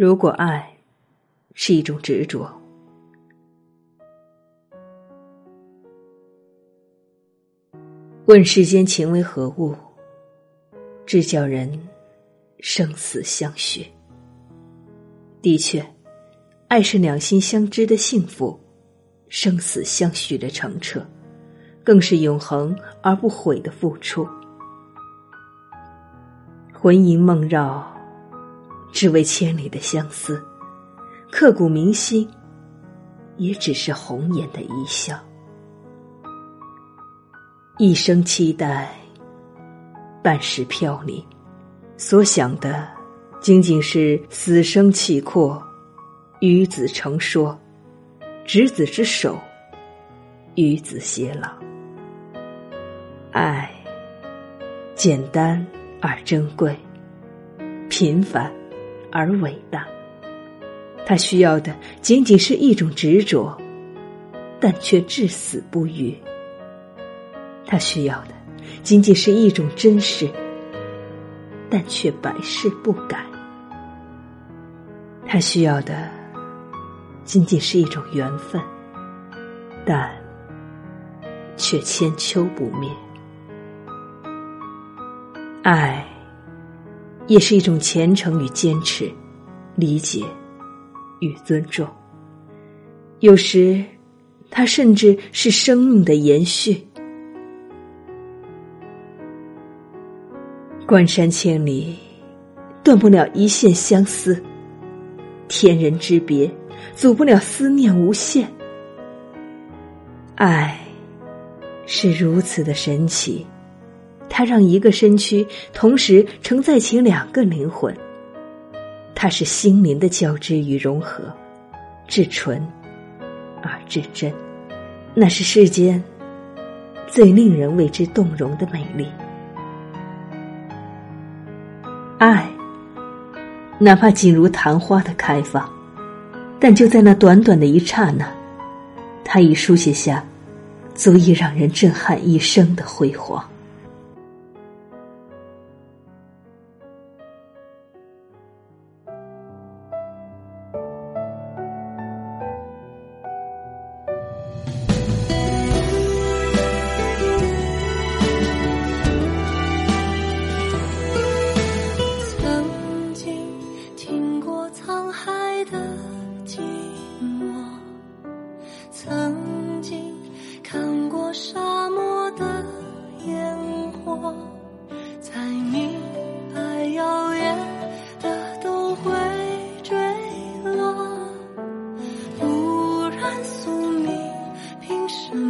如果爱是一种执着，问世间情为何物，只叫人生死相许。的确，爱是两心相知的幸福，生死相许的澄澈，更是永恒而不悔的付出。魂萦梦绕。只为千里的相思，刻骨铭心，也只是红颜的一笑。一生期待，半世飘零，所想的仅仅是死生契阔，与子成说，执子之手，与子偕老。爱，简单而珍贵，平凡。而伟大，他需要的仅仅是一种执着，但却至死不渝；他需要的仅仅是一种真实，但却百世不改；他需要的仅仅是一种缘分，但却千秋不灭。爱。也是一种虔诚与坚持，理解与尊重。有时，它甚至是生命的延续。关山千里，断不了一线相思；天人之别，阻不了思念无限。爱，是如此的神奇。它让一个身躯同时承载起两个灵魂。它是心灵的交织与融合，至纯而至真，那是世间最令人为之动容的美丽。爱，哪怕仅如昙花的开放，但就在那短短的一刹那，它已书写下足以让人震撼一生的辉煌。生。